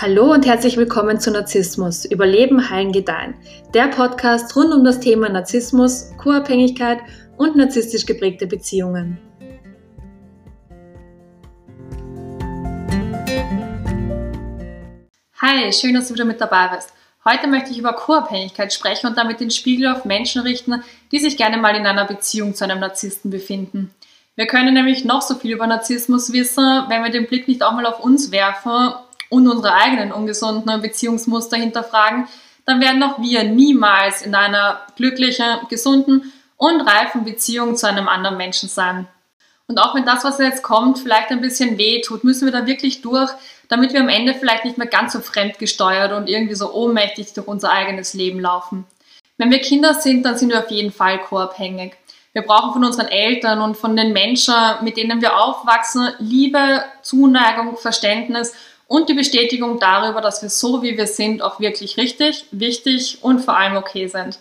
Hallo und herzlich willkommen zu Narzissmus, Überleben, Heilen, Gedeihen. Der Podcast rund um das Thema Narzissmus, Co-Abhängigkeit und narzisstisch geprägte Beziehungen. Hi, schön, dass du wieder mit dabei bist. Heute möchte ich über Co-Abhängigkeit sprechen und damit den Spiegel auf Menschen richten, die sich gerne mal in einer Beziehung zu einem Narzissten befinden. Wir können nämlich noch so viel über Narzissmus wissen, wenn wir den Blick nicht auch mal auf uns werfen und unsere eigenen ungesunden Beziehungsmuster hinterfragen, dann werden auch wir niemals in einer glücklichen, gesunden und reifen Beziehung zu einem anderen Menschen sein. Und auch wenn das, was jetzt kommt, vielleicht ein bisschen weh tut, müssen wir da wirklich durch, damit wir am Ende vielleicht nicht mehr ganz so fremdgesteuert und irgendwie so ohnmächtig durch unser eigenes Leben laufen. Wenn wir Kinder sind, dann sind wir auf jeden Fall co-abhängig. Wir brauchen von unseren Eltern und von den Menschen, mit denen wir aufwachsen, Liebe, Zuneigung, Verständnis und die Bestätigung darüber, dass wir so, wie wir sind, auch wirklich richtig, wichtig und vor allem okay sind.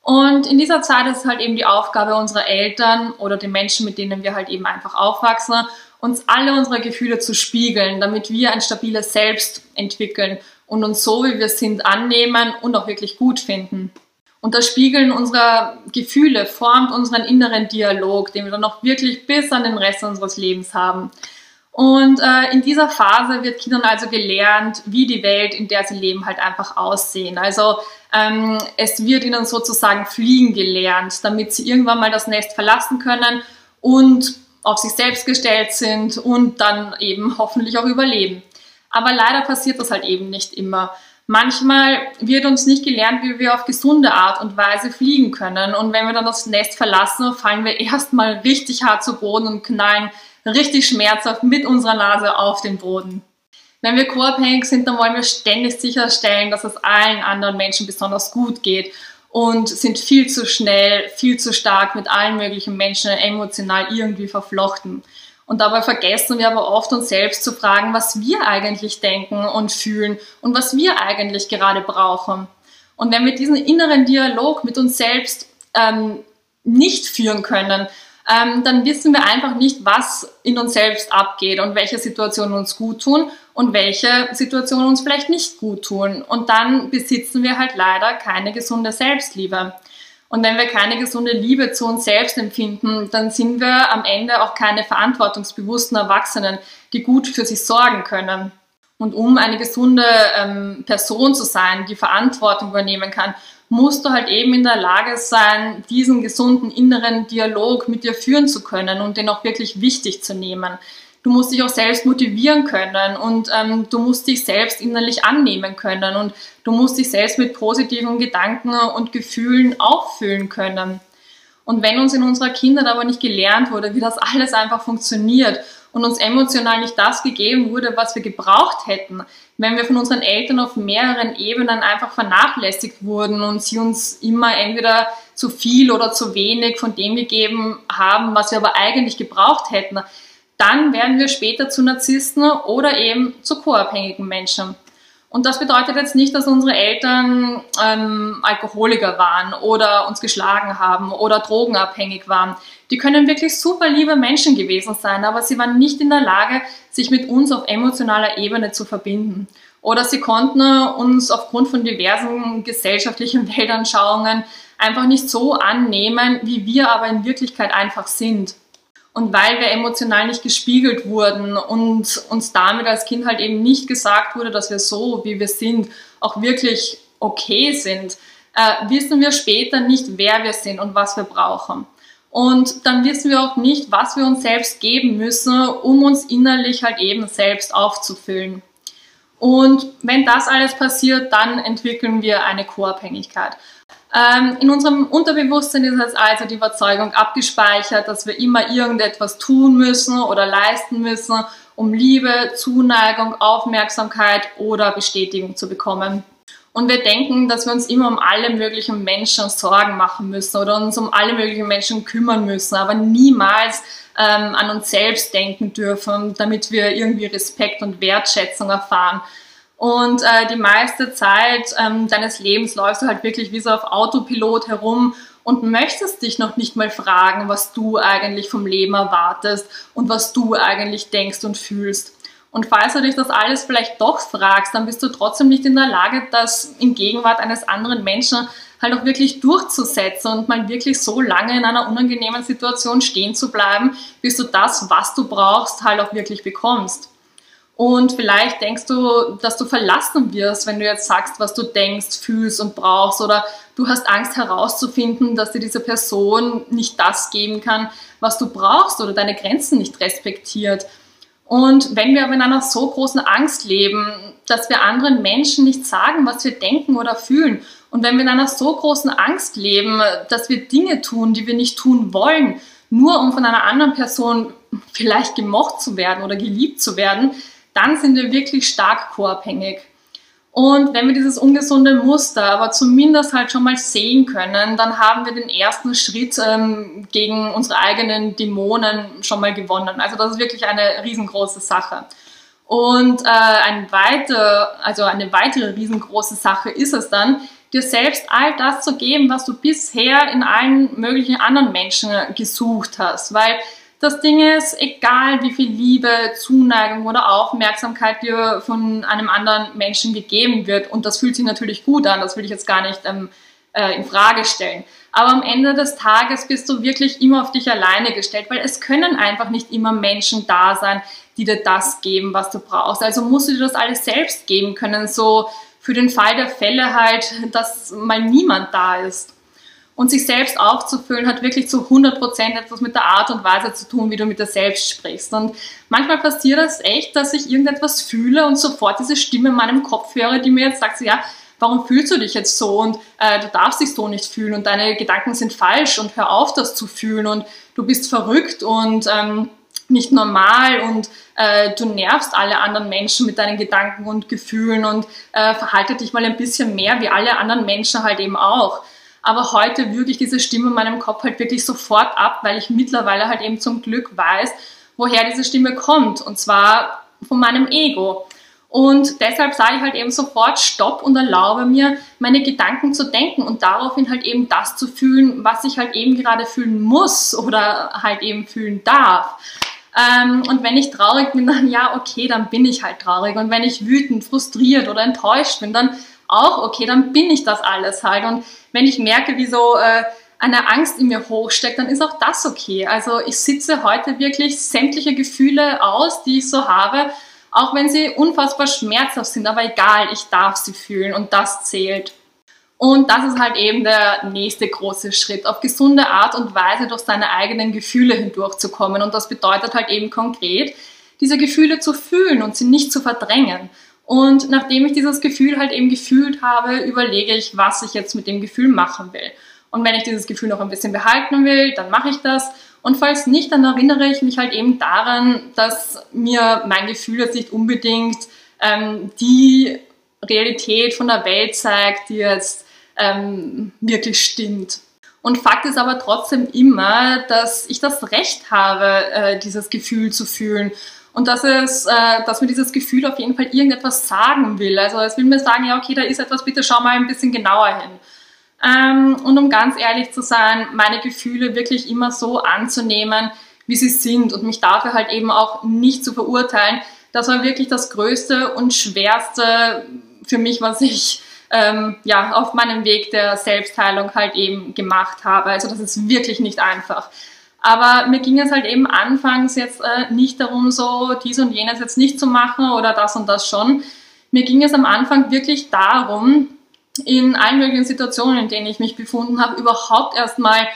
Und in dieser Zeit ist es halt eben die Aufgabe unserer Eltern oder den Menschen, mit denen wir halt eben einfach aufwachsen, uns alle unsere Gefühle zu spiegeln, damit wir ein stabiles Selbst entwickeln und uns so, wie wir sind, annehmen und auch wirklich gut finden. Und das Spiegeln unserer Gefühle formt unseren inneren Dialog, den wir dann auch wirklich bis an den Rest unseres Lebens haben. Und äh, in dieser Phase wird Kindern also gelernt, wie die Welt, in der sie leben, halt einfach aussehen. Also ähm, es wird ihnen sozusagen fliegen gelernt, damit sie irgendwann mal das Nest verlassen können und auf sich selbst gestellt sind und dann eben hoffentlich auch überleben. Aber leider passiert das halt eben nicht immer. Manchmal wird uns nicht gelernt, wie wir auf gesunde Art und Weise fliegen können. Und wenn wir dann das Nest verlassen, fallen wir erstmal richtig hart zu Boden und knallen richtig schmerzhaft mit unserer Nase auf den Boden. Wenn wir co-abhängig sind, dann wollen wir ständig sicherstellen, dass es allen anderen Menschen besonders gut geht und sind viel zu schnell, viel zu stark mit allen möglichen Menschen emotional irgendwie verflochten. Und dabei vergessen wir aber oft uns selbst zu fragen, was wir eigentlich denken und fühlen und was wir eigentlich gerade brauchen. Und wenn wir diesen inneren Dialog mit uns selbst ähm, nicht führen können, ähm, dann wissen wir einfach nicht, was in uns selbst abgeht und welche Situationen uns gut tun und welche Situationen uns vielleicht nicht gut tun. Und dann besitzen wir halt leider keine gesunde Selbstliebe. Und wenn wir keine gesunde Liebe zu uns selbst empfinden, dann sind wir am Ende auch keine verantwortungsbewussten Erwachsenen, die gut für sich sorgen können. Und um eine gesunde ähm, Person zu sein, die Verantwortung übernehmen kann, musst du halt eben in der Lage sein, diesen gesunden inneren Dialog mit dir führen zu können und den auch wirklich wichtig zu nehmen. Du musst dich auch selbst motivieren können und ähm, du musst dich selbst innerlich annehmen können und du musst dich selbst mit positiven Gedanken und Gefühlen auffüllen können. Und wenn uns in unserer Kindheit aber nicht gelernt wurde, wie das alles einfach funktioniert und uns emotional nicht das gegeben wurde, was wir gebraucht hätten, wenn wir von unseren Eltern auf mehreren Ebenen einfach vernachlässigt wurden und sie uns immer entweder zu viel oder zu wenig von dem gegeben haben, was wir aber eigentlich gebraucht hätten, dann werden wir später zu Narzissten oder eben zu co-abhängigen Menschen. Und das bedeutet jetzt nicht, dass unsere Eltern ähm, Alkoholiker waren oder uns geschlagen haben oder drogenabhängig waren. Die können wirklich super liebe Menschen gewesen sein, aber sie waren nicht in der Lage, sich mit uns auf emotionaler Ebene zu verbinden. Oder sie konnten uns aufgrund von diversen gesellschaftlichen Weltanschauungen einfach nicht so annehmen, wie wir aber in Wirklichkeit einfach sind. Und weil wir emotional nicht gespiegelt wurden und uns damit als Kind halt eben nicht gesagt wurde, dass wir so, wie wir sind, auch wirklich okay sind, äh, wissen wir später nicht, wer wir sind und was wir brauchen. Und dann wissen wir auch nicht, was wir uns selbst geben müssen, um uns innerlich halt eben selbst aufzufüllen. Und wenn das alles passiert, dann entwickeln wir eine Co-Abhängigkeit. Ähm, in unserem Unterbewusstsein ist es also die Überzeugung abgespeichert, dass wir immer irgendetwas tun müssen oder leisten müssen, um Liebe, Zuneigung, Aufmerksamkeit oder Bestätigung zu bekommen. Und wir denken, dass wir uns immer um alle möglichen Menschen Sorgen machen müssen oder uns um alle möglichen Menschen kümmern müssen, aber niemals ähm, an uns selbst denken dürfen, damit wir irgendwie Respekt und Wertschätzung erfahren. Und äh, die meiste Zeit ähm, deines Lebens läufst du halt wirklich wie so auf Autopilot herum und möchtest dich noch nicht mal fragen, was du eigentlich vom Leben erwartest und was du eigentlich denkst und fühlst. Und falls du dich das alles vielleicht doch fragst, dann bist du trotzdem nicht in der Lage, das in Gegenwart eines anderen Menschen halt auch wirklich durchzusetzen und mal wirklich so lange in einer unangenehmen Situation stehen zu bleiben, bis du das, was du brauchst, halt auch wirklich bekommst. Und vielleicht denkst du, dass du verlassen wirst, wenn du jetzt sagst, was du denkst, fühlst und brauchst. Oder du hast Angst herauszufinden, dass dir diese Person nicht das geben kann, was du brauchst oder deine Grenzen nicht respektiert. Und wenn wir aber in einer so großen Angst leben, dass wir anderen Menschen nicht sagen, was wir denken oder fühlen, und wenn wir in einer so großen Angst leben, dass wir Dinge tun, die wir nicht tun wollen, nur um von einer anderen Person vielleicht gemocht zu werden oder geliebt zu werden, dann sind wir wirklich stark co-abhängig. Und wenn wir dieses ungesunde Muster aber zumindest halt schon mal sehen können, dann haben wir den ersten Schritt ähm, gegen unsere eigenen Dämonen schon mal gewonnen. Also das ist wirklich eine riesengroße Sache. Und äh, ein weiter, also eine weitere riesengroße Sache ist es dann, dir selbst all das zu geben, was du bisher in allen möglichen anderen Menschen gesucht hast. Weil das Ding ist, egal wie viel Liebe, Zuneigung oder Aufmerksamkeit dir von einem anderen Menschen gegeben wird, und das fühlt sich natürlich gut an, das will ich jetzt gar nicht ähm, äh, in Frage stellen. Aber am Ende des Tages bist du wirklich immer auf dich alleine gestellt, weil es können einfach nicht immer Menschen da sein, die dir das geben, was du brauchst. Also musst du dir das alles selbst geben können, so für den Fall der Fälle halt, dass mal niemand da ist. Und sich selbst aufzufüllen hat wirklich zu 100% etwas mit der Art und Weise zu tun, wie du mit dir selbst sprichst. Und manchmal passiert das echt, dass ich irgendetwas fühle und sofort diese Stimme in meinem Kopf höre, die mir jetzt sagt, ja, warum fühlst du dich jetzt so und äh, du darfst dich so nicht fühlen und deine Gedanken sind falsch und hör auf, das zu fühlen und du bist verrückt und ähm, nicht normal und äh, du nervst alle anderen Menschen mit deinen Gedanken und Gefühlen und äh, verhalte dich mal ein bisschen mehr wie alle anderen Menschen halt eben auch. Aber heute würge ich diese Stimme in meinem Kopf halt wirklich sofort ab, weil ich mittlerweile halt eben zum Glück weiß, woher diese Stimme kommt. Und zwar von meinem Ego. Und deshalb sage ich halt eben sofort Stopp und erlaube mir, meine Gedanken zu denken und daraufhin halt eben das zu fühlen, was ich halt eben gerade fühlen muss oder halt eben fühlen darf. Ähm, und wenn ich traurig bin, dann ja, okay, dann bin ich halt traurig. Und wenn ich wütend, frustriert oder enttäuscht bin, dann auch okay, dann bin ich das alles halt. Und wenn ich merke, wie so äh, eine Angst in mir hochsteckt, dann ist auch das okay. Also ich sitze heute wirklich sämtliche Gefühle aus, die ich so habe, auch wenn sie unfassbar schmerzhaft sind, aber egal, ich darf sie fühlen und das zählt. Und das ist halt eben der nächste große Schritt, auf gesunde Art und Weise durch seine eigenen Gefühle hindurchzukommen. Und das bedeutet halt eben konkret, diese Gefühle zu fühlen und sie nicht zu verdrängen. Und nachdem ich dieses Gefühl halt eben gefühlt habe, überlege ich, was ich jetzt mit dem Gefühl machen will. Und wenn ich dieses Gefühl noch ein bisschen behalten will, dann mache ich das. Und falls nicht, dann erinnere ich mich halt eben daran, dass mir mein Gefühl jetzt nicht unbedingt ähm, die Realität von der Welt zeigt, die jetzt ähm, wirklich stimmt. Und Fakt ist aber trotzdem immer, dass ich das Recht habe, äh, dieses Gefühl zu fühlen. Und dass, es, äh, dass mir dieses Gefühl auf jeden Fall irgendetwas sagen will. Also es will mir sagen, ja, okay, da ist etwas, bitte schau mal ein bisschen genauer hin. Ähm, und um ganz ehrlich zu sein, meine Gefühle wirklich immer so anzunehmen, wie sie sind und mich dafür halt eben auch nicht zu verurteilen. Das war wirklich das Größte und Schwerste für mich, was ich ähm, ja, auf meinem Weg der Selbstheilung halt eben gemacht habe. Also das ist wirklich nicht einfach. Aber mir ging es halt eben anfangs jetzt äh, nicht darum, so dies und jenes jetzt nicht zu machen oder das und das schon. Mir ging es am Anfang wirklich darum, in allen möglichen Situationen, in denen ich mich befunden habe, überhaupt erstmal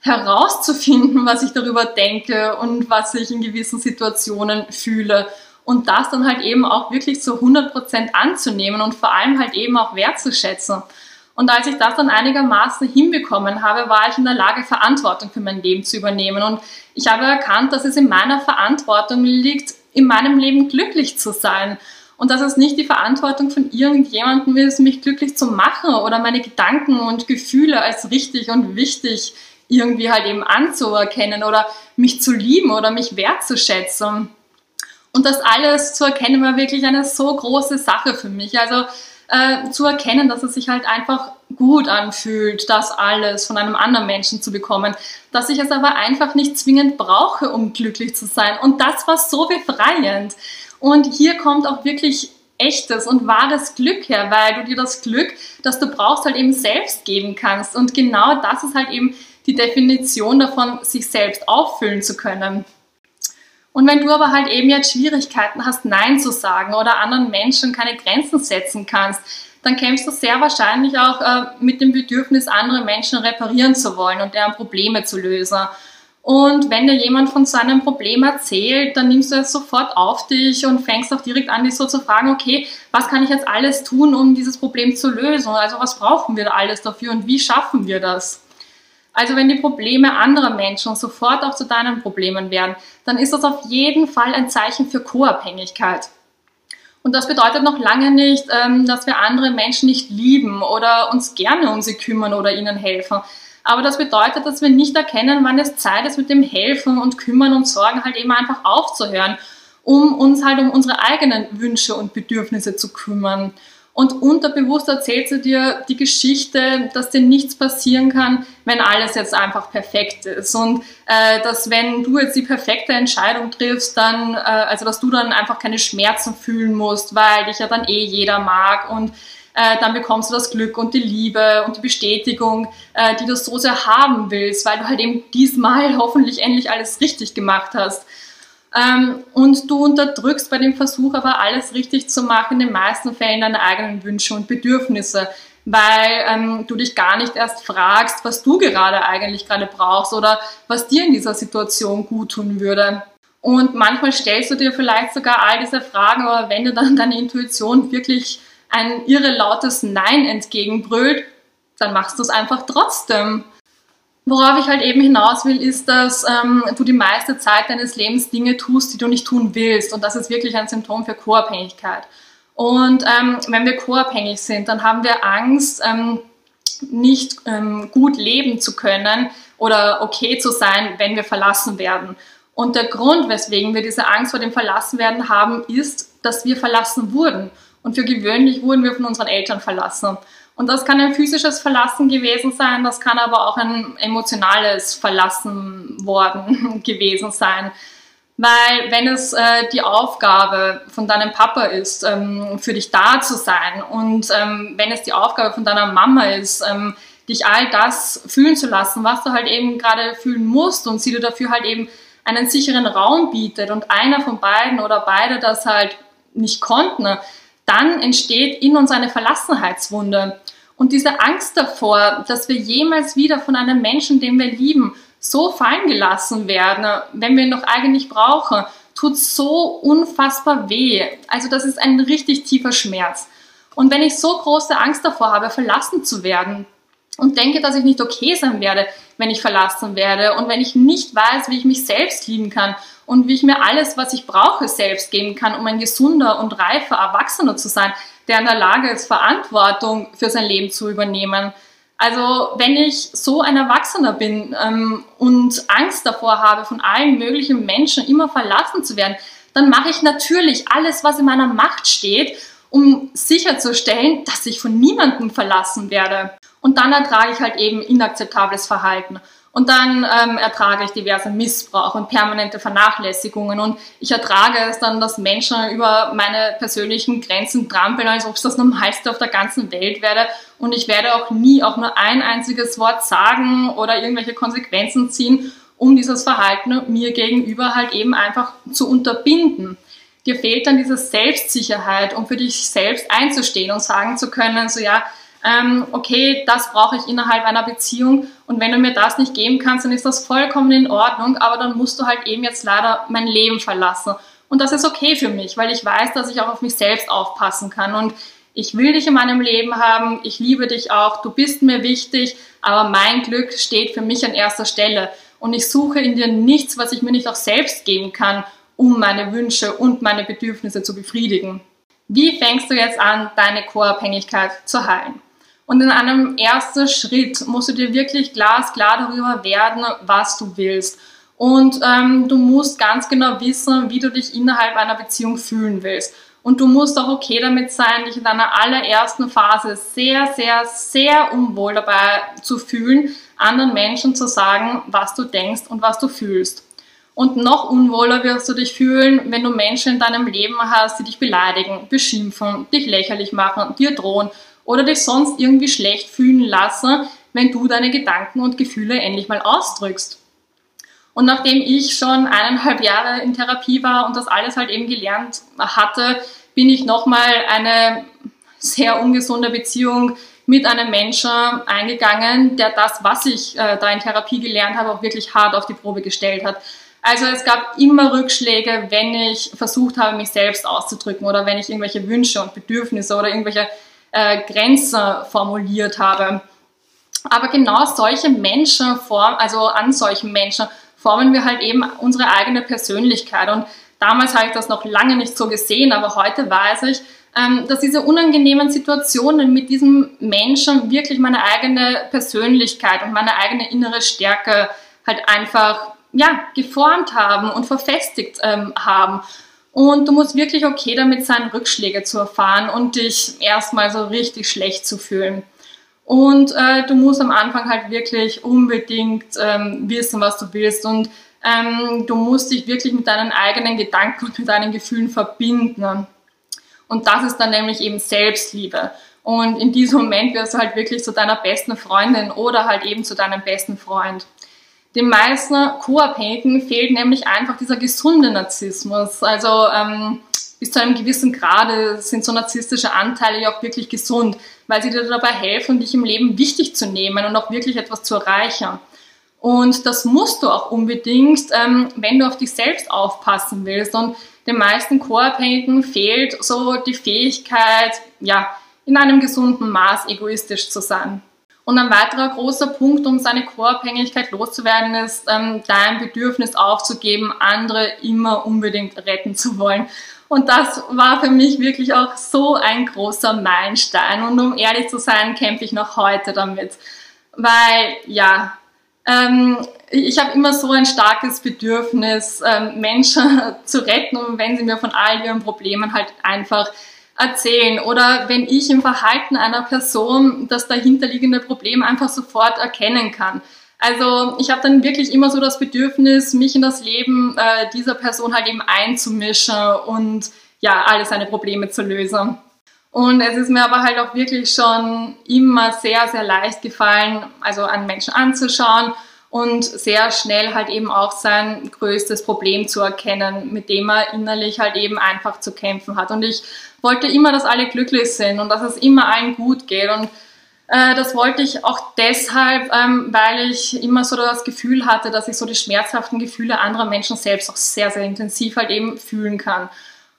herauszufinden, was ich darüber denke und was ich in gewissen Situationen fühle und das dann halt eben auch wirklich zu 100% anzunehmen und vor allem halt eben auch wertzuschätzen. Und als ich das dann einigermaßen hinbekommen habe, war ich in der Lage, Verantwortung für mein Leben zu übernehmen. Und ich habe erkannt, dass es in meiner Verantwortung liegt, in meinem Leben glücklich zu sein. Und dass es nicht die Verantwortung von irgendjemandem ist, mich glücklich zu machen oder meine Gedanken und Gefühle als richtig und wichtig irgendwie halt eben anzuerkennen oder mich zu lieben oder mich wertzuschätzen. Und das alles zu erkennen war wirklich eine so große Sache für mich. Also äh, zu erkennen, dass es sich halt einfach gut anfühlt, das alles von einem anderen Menschen zu bekommen, dass ich es aber einfach nicht zwingend brauche, um glücklich zu sein. Und das war so befreiend. Und hier kommt auch wirklich echtes und wahres Glück her, weil du dir das Glück, das du brauchst, halt eben selbst geben kannst. Und genau das ist halt eben die Definition davon, sich selbst auffüllen zu können. Und wenn du aber halt eben jetzt Schwierigkeiten hast, Nein zu sagen oder anderen Menschen keine Grenzen setzen kannst, dann kämpfst du sehr wahrscheinlich auch äh, mit dem Bedürfnis, andere Menschen reparieren zu wollen und deren Probleme zu lösen. Und wenn dir jemand von seinem Problem erzählt, dann nimmst du es sofort auf dich und fängst auch direkt an, dich so zu fragen, okay, was kann ich jetzt alles tun, um dieses Problem zu lösen? Also was brauchen wir da alles dafür und wie schaffen wir das? Also wenn die Probleme anderer Menschen sofort auch zu deinen Problemen werden, dann ist das auf jeden Fall ein Zeichen für Co-Abhängigkeit. Und das bedeutet noch lange nicht, ähm, dass wir andere Menschen nicht lieben oder uns gerne um sie kümmern oder ihnen helfen. Aber das bedeutet, dass wir nicht erkennen, wann es Zeit ist, mit dem Helfen und Kümmern und Sorgen halt eben einfach aufzuhören, um uns halt um unsere eigenen Wünsche und Bedürfnisse zu kümmern. Und unterbewusst erzählst du dir die Geschichte, dass dir nichts passieren kann, wenn alles jetzt einfach perfekt ist. Und äh, dass wenn du jetzt die perfekte Entscheidung triffst, dann, äh, also dass du dann einfach keine Schmerzen fühlen musst, weil dich ja dann eh jeder mag und äh, dann bekommst du das Glück und die Liebe und die Bestätigung, äh, die du so sehr haben willst, weil du halt eben diesmal hoffentlich endlich alles richtig gemacht hast. Ähm, und du unterdrückst bei dem Versuch aber alles richtig zu machen, in den meisten Fällen deine eigenen Wünsche und Bedürfnisse, weil ähm, du dich gar nicht erst fragst, was du gerade eigentlich gerade brauchst oder was dir in dieser Situation gut tun würde. Und manchmal stellst du dir vielleicht sogar all diese Fragen, aber wenn dir dann deine Intuition wirklich ein irre lautes Nein entgegenbrüllt, dann machst du es einfach trotzdem. Worauf ich halt eben hinaus will, ist, dass ähm, du die meiste Zeit deines Lebens Dinge tust, die du nicht tun willst. Und das ist wirklich ein Symptom für Co-Abhängigkeit. Und ähm, wenn wir co-abhängig sind, dann haben wir Angst, ähm, nicht ähm, gut leben zu können oder okay zu sein, wenn wir verlassen werden. Und der Grund, weswegen wir diese Angst vor dem Verlassenwerden haben, ist, dass wir verlassen wurden. Und für gewöhnlich wurden wir von unseren Eltern verlassen. Und das kann ein physisches Verlassen gewesen sein, das kann aber auch ein emotionales Verlassen worden gewesen sein. Weil wenn es äh, die Aufgabe von deinem Papa ist, ähm, für dich da zu sein und ähm, wenn es die Aufgabe von deiner Mama ist, ähm, dich all das fühlen zu lassen, was du halt eben gerade fühlen musst und sie dir dafür halt eben einen sicheren Raum bietet und einer von beiden oder beide das halt nicht konnten, dann entsteht in uns eine Verlassenheitswunde. Und diese Angst davor, dass wir jemals wieder von einem Menschen, den wir lieben, so fallen gelassen werden, wenn wir ihn noch eigentlich brauchen, tut so unfassbar weh. Also das ist ein richtig tiefer Schmerz. Und wenn ich so große Angst davor habe, verlassen zu werden und denke, dass ich nicht okay sein werde, wenn ich verlassen werde und wenn ich nicht weiß, wie ich mich selbst lieben kann und wie ich mir alles, was ich brauche, selbst geben kann, um ein gesunder und reifer Erwachsener zu sein, der in der Lage ist, Verantwortung für sein Leben zu übernehmen. Also wenn ich so ein Erwachsener bin ähm, und Angst davor habe, von allen möglichen Menschen immer verlassen zu werden, dann mache ich natürlich alles, was in meiner Macht steht, um sicherzustellen, dass ich von niemandem verlassen werde. Und dann ertrage ich halt eben inakzeptables Verhalten. Und dann ähm, ertrage ich diverse Missbrauch und permanente Vernachlässigungen. Und ich ertrage es dann, dass Menschen über meine persönlichen Grenzen trampeln, als ob es das Normalste auf der ganzen Welt werde. Und ich werde auch nie auch nur ein einziges Wort sagen oder irgendwelche Konsequenzen ziehen, um dieses Verhalten mir gegenüber halt eben einfach zu unterbinden. Dir fehlt dann diese Selbstsicherheit, um für dich selbst einzustehen und sagen zu können, so ja, ähm, okay, das brauche ich innerhalb einer Beziehung. Und wenn du mir das nicht geben kannst, dann ist das vollkommen in Ordnung, aber dann musst du halt eben jetzt leider mein Leben verlassen. Und das ist okay für mich, weil ich weiß, dass ich auch auf mich selbst aufpassen kann. Und ich will dich in meinem Leben haben, ich liebe dich auch, du bist mir wichtig, aber mein Glück steht für mich an erster Stelle. Und ich suche in dir nichts, was ich mir nicht auch selbst geben kann, um meine Wünsche und meine Bedürfnisse zu befriedigen. Wie fängst du jetzt an, deine Co-Abhängigkeit zu heilen? Und in einem ersten Schritt musst du dir wirklich glasklar darüber werden, was du willst. Und ähm, du musst ganz genau wissen, wie du dich innerhalb einer Beziehung fühlen willst. Und du musst auch okay damit sein, dich in deiner allerersten Phase sehr, sehr, sehr unwohl dabei zu fühlen, anderen Menschen zu sagen, was du denkst und was du fühlst. Und noch unwohler wirst du dich fühlen, wenn du Menschen in deinem Leben hast, die dich beleidigen, beschimpfen, dich lächerlich machen, dir drohen oder dich sonst irgendwie schlecht fühlen lassen, wenn du deine Gedanken und Gefühle endlich mal ausdrückst. Und nachdem ich schon eineinhalb Jahre in Therapie war und das alles halt eben gelernt hatte, bin ich nochmal eine sehr ungesunde Beziehung mit einem Menschen eingegangen, der das, was ich äh, da in Therapie gelernt habe, auch wirklich hart auf die Probe gestellt hat. Also es gab immer Rückschläge, wenn ich versucht habe, mich selbst auszudrücken oder wenn ich irgendwelche Wünsche und Bedürfnisse oder irgendwelche äh, Grenzen formuliert habe. Aber genau solche Menschen, form, also an solchen Menschen formen wir halt eben unsere eigene Persönlichkeit. Und damals habe ich das noch lange nicht so gesehen, aber heute weiß ich, ähm, dass diese unangenehmen Situationen mit diesem Menschen wirklich meine eigene Persönlichkeit und meine eigene innere Stärke halt einfach ja, geformt haben und verfestigt ähm, haben. Und du musst wirklich okay damit sein, Rückschläge zu erfahren und dich erstmal so richtig schlecht zu fühlen. Und äh, du musst am Anfang halt wirklich unbedingt ähm, wissen, was du willst. Und ähm, du musst dich wirklich mit deinen eigenen Gedanken und mit deinen Gefühlen verbinden. Und das ist dann nämlich eben Selbstliebe. Und in diesem Moment wirst du halt wirklich zu deiner besten Freundin oder halt eben zu deinem besten Freund. Den meisten Co-Abhängigen fehlt nämlich einfach dieser gesunde Narzissmus. Also ähm, bis zu einem gewissen Grade sind so narzisstische Anteile ja auch wirklich gesund, weil sie dir dabei helfen, dich im Leben wichtig zu nehmen und auch wirklich etwas zu erreichen. Und das musst du auch unbedingt, ähm, wenn du auf dich selbst aufpassen willst. Und den meisten Co-Abhängigen fehlt so die Fähigkeit, ja, in einem gesunden Maß egoistisch zu sein. Und ein weiterer großer Punkt, um seine Co-Abhängigkeit loszuwerden, ist, ähm, dein Bedürfnis aufzugeben, andere immer unbedingt retten zu wollen. Und das war für mich wirklich auch so ein großer Meilenstein. Und um ehrlich zu sein, kämpfe ich noch heute damit. Weil, ja, ähm, ich habe immer so ein starkes Bedürfnis, ähm, Menschen zu retten, wenn sie mir von all ihren Problemen halt einfach erzählen oder wenn ich im Verhalten einer Person das dahinterliegende Problem einfach sofort erkennen kann. Also ich habe dann wirklich immer so das Bedürfnis, mich in das Leben äh, dieser Person halt eben einzumischen und ja, alle seine Probleme zu lösen. Und es ist mir aber halt auch wirklich schon immer sehr, sehr leicht gefallen, also einen Menschen anzuschauen und sehr schnell halt eben auch sein größtes Problem zu erkennen, mit dem er innerlich halt eben einfach zu kämpfen hat. Und ich wollte immer, dass alle glücklich sind und dass es immer allen gut geht. Und äh, das wollte ich auch deshalb, ähm, weil ich immer so das Gefühl hatte, dass ich so die schmerzhaften Gefühle anderer Menschen selbst auch sehr, sehr intensiv halt eben fühlen kann.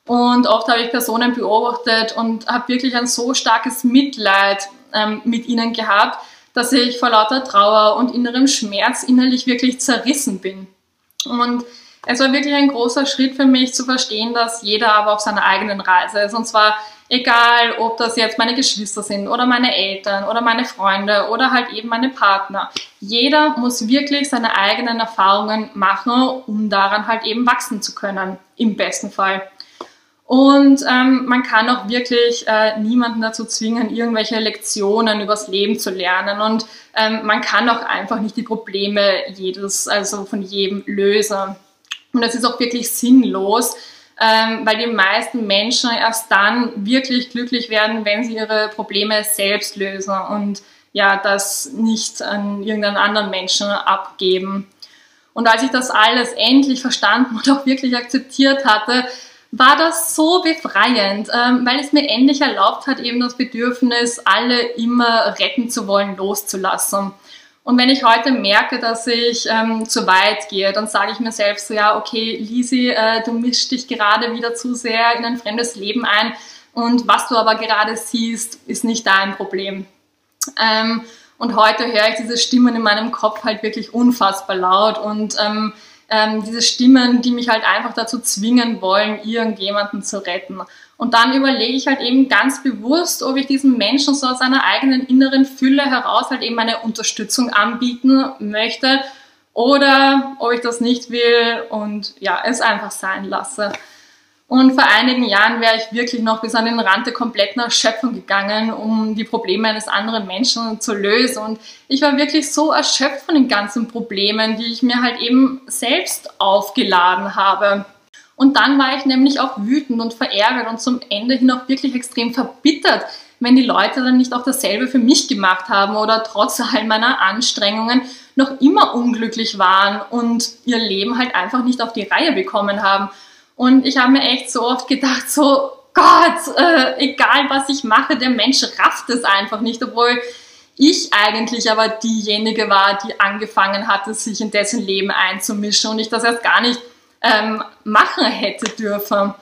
Und oft habe ich Personen beobachtet und habe wirklich ein so starkes Mitleid ähm, mit ihnen gehabt, dass ich vor lauter Trauer und innerem Schmerz innerlich wirklich zerrissen bin. Und es war wirklich ein großer Schritt für mich zu verstehen, dass jeder aber auf seiner eigenen Reise ist. Und zwar egal, ob das jetzt meine Geschwister sind oder meine Eltern oder meine Freunde oder halt eben meine Partner. Jeder muss wirklich seine eigenen Erfahrungen machen, um daran halt eben wachsen zu können, im besten Fall. Und ähm, man kann auch wirklich äh, niemanden dazu zwingen, irgendwelche Lektionen übers Leben zu lernen. Und ähm, man kann auch einfach nicht die Probleme jedes, also von jedem lösen. Und das ist auch wirklich sinnlos, ähm, weil die meisten Menschen erst dann wirklich glücklich werden, wenn sie ihre Probleme selbst lösen und ja, das nicht an irgendeinen anderen Menschen abgeben. Und als ich das alles endlich verstanden und auch wirklich akzeptiert hatte, war das so befreiend, ähm, weil es mir endlich erlaubt hat, eben das Bedürfnis, alle immer retten zu wollen, loszulassen. Und wenn ich heute merke, dass ich ähm, zu weit gehe, dann sage ich mir selbst so, ja, okay, Lisi, äh, du mischst dich gerade wieder zu sehr in ein fremdes Leben ein und was du aber gerade siehst, ist nicht dein Problem. Ähm, und heute höre ich diese Stimmen in meinem Kopf halt wirklich unfassbar laut und ähm, ähm, diese Stimmen, die mich halt einfach dazu zwingen wollen, irgendjemanden zu retten. Und dann überlege ich halt eben ganz bewusst, ob ich diesem Menschen so aus einer eigenen inneren Fülle heraus halt eben eine Unterstützung anbieten möchte oder ob ich das nicht will und ja, es einfach sein lasse. Und vor einigen Jahren wäre ich wirklich noch bis an den Rand der kompletten Erschöpfung gegangen, um die Probleme eines anderen Menschen zu lösen. Und ich war wirklich so erschöpft von den ganzen Problemen, die ich mir halt eben selbst aufgeladen habe. Und dann war ich nämlich auch wütend und verärgert und zum Ende hin auch wirklich extrem verbittert, wenn die Leute dann nicht auch dasselbe für mich gemacht haben oder trotz all meiner Anstrengungen noch immer unglücklich waren und ihr Leben halt einfach nicht auf die Reihe bekommen haben. Und ich habe mir echt so oft gedacht, so Gott, äh, egal was ich mache, der Mensch rafft es einfach nicht, obwohl ich eigentlich aber diejenige war, die angefangen hatte, sich in dessen Leben einzumischen und ich das erst gar nicht ähm, machen hätte dürfen.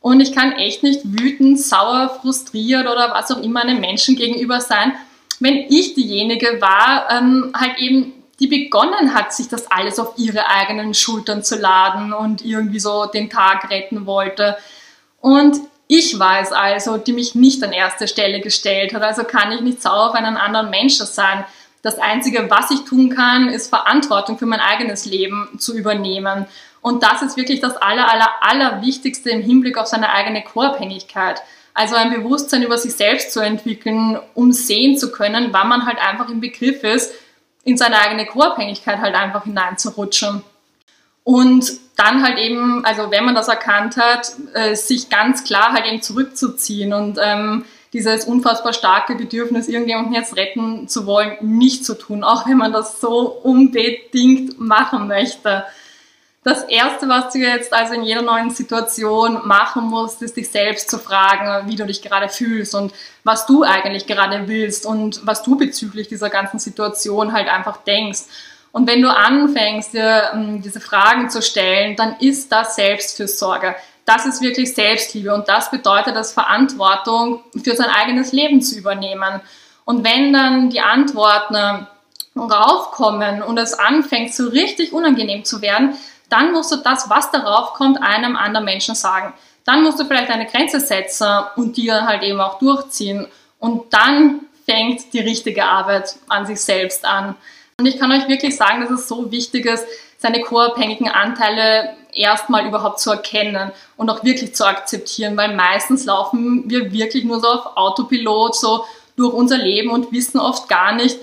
Und ich kann echt nicht wütend, sauer, frustriert oder was auch immer einem Menschen gegenüber sein, wenn ich diejenige war, ähm, halt eben die begonnen hat, sich das alles auf ihre eigenen Schultern zu laden und irgendwie so den Tag retten wollte. Und ich war es also, die mich nicht an erste Stelle gestellt hat. Also kann ich nicht sauer auf einen anderen Menschen sein. Das Einzige, was ich tun kann, ist Verantwortung für mein eigenes Leben zu übernehmen. Und das ist wirklich das aller, aller, aller Wichtigste im Hinblick auf seine eigene Co-Abhängigkeit. Also ein Bewusstsein über sich selbst zu entwickeln, um sehen zu können, wann man halt einfach im Begriff ist, in seine eigene Co-Abhängigkeit halt einfach hineinzurutschen. Und dann halt eben, also wenn man das erkannt hat, äh, sich ganz klar halt eben zurückzuziehen und ähm, dieses unfassbar starke Bedürfnis, irgendjemanden jetzt retten zu wollen, nicht zu tun, auch wenn man das so unbedingt machen möchte. Das Erste, was du jetzt also in jeder neuen Situation machen musst, ist dich selbst zu fragen, wie du dich gerade fühlst und was du eigentlich gerade willst und was du bezüglich dieser ganzen Situation halt einfach denkst. Und wenn du anfängst, dir ähm, diese Fragen zu stellen, dann ist das Selbstfürsorge. Das ist wirklich Selbstliebe und das bedeutet das Verantwortung für sein eigenes Leben zu übernehmen. Und wenn dann die Antworten raufkommen und es anfängt so richtig unangenehm zu werden, dann musst du das, was darauf kommt, einem anderen Menschen sagen. Dann musst du vielleicht eine Grenze setzen und die dann halt eben auch durchziehen. Und dann fängt die richtige Arbeit an sich selbst an. Und ich kann euch wirklich sagen, dass es so wichtig ist, seine co-abhängigen Anteile erstmal überhaupt zu erkennen und auch wirklich zu akzeptieren, weil meistens laufen wir wirklich nur so auf Autopilot so durch unser Leben und wissen oft gar nicht,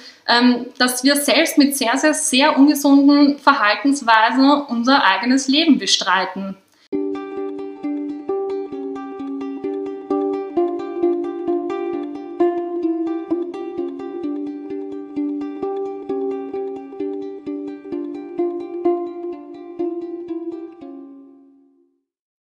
dass wir selbst mit sehr, sehr, sehr ungesunden Verhaltensweisen unser eigenes Leben bestreiten.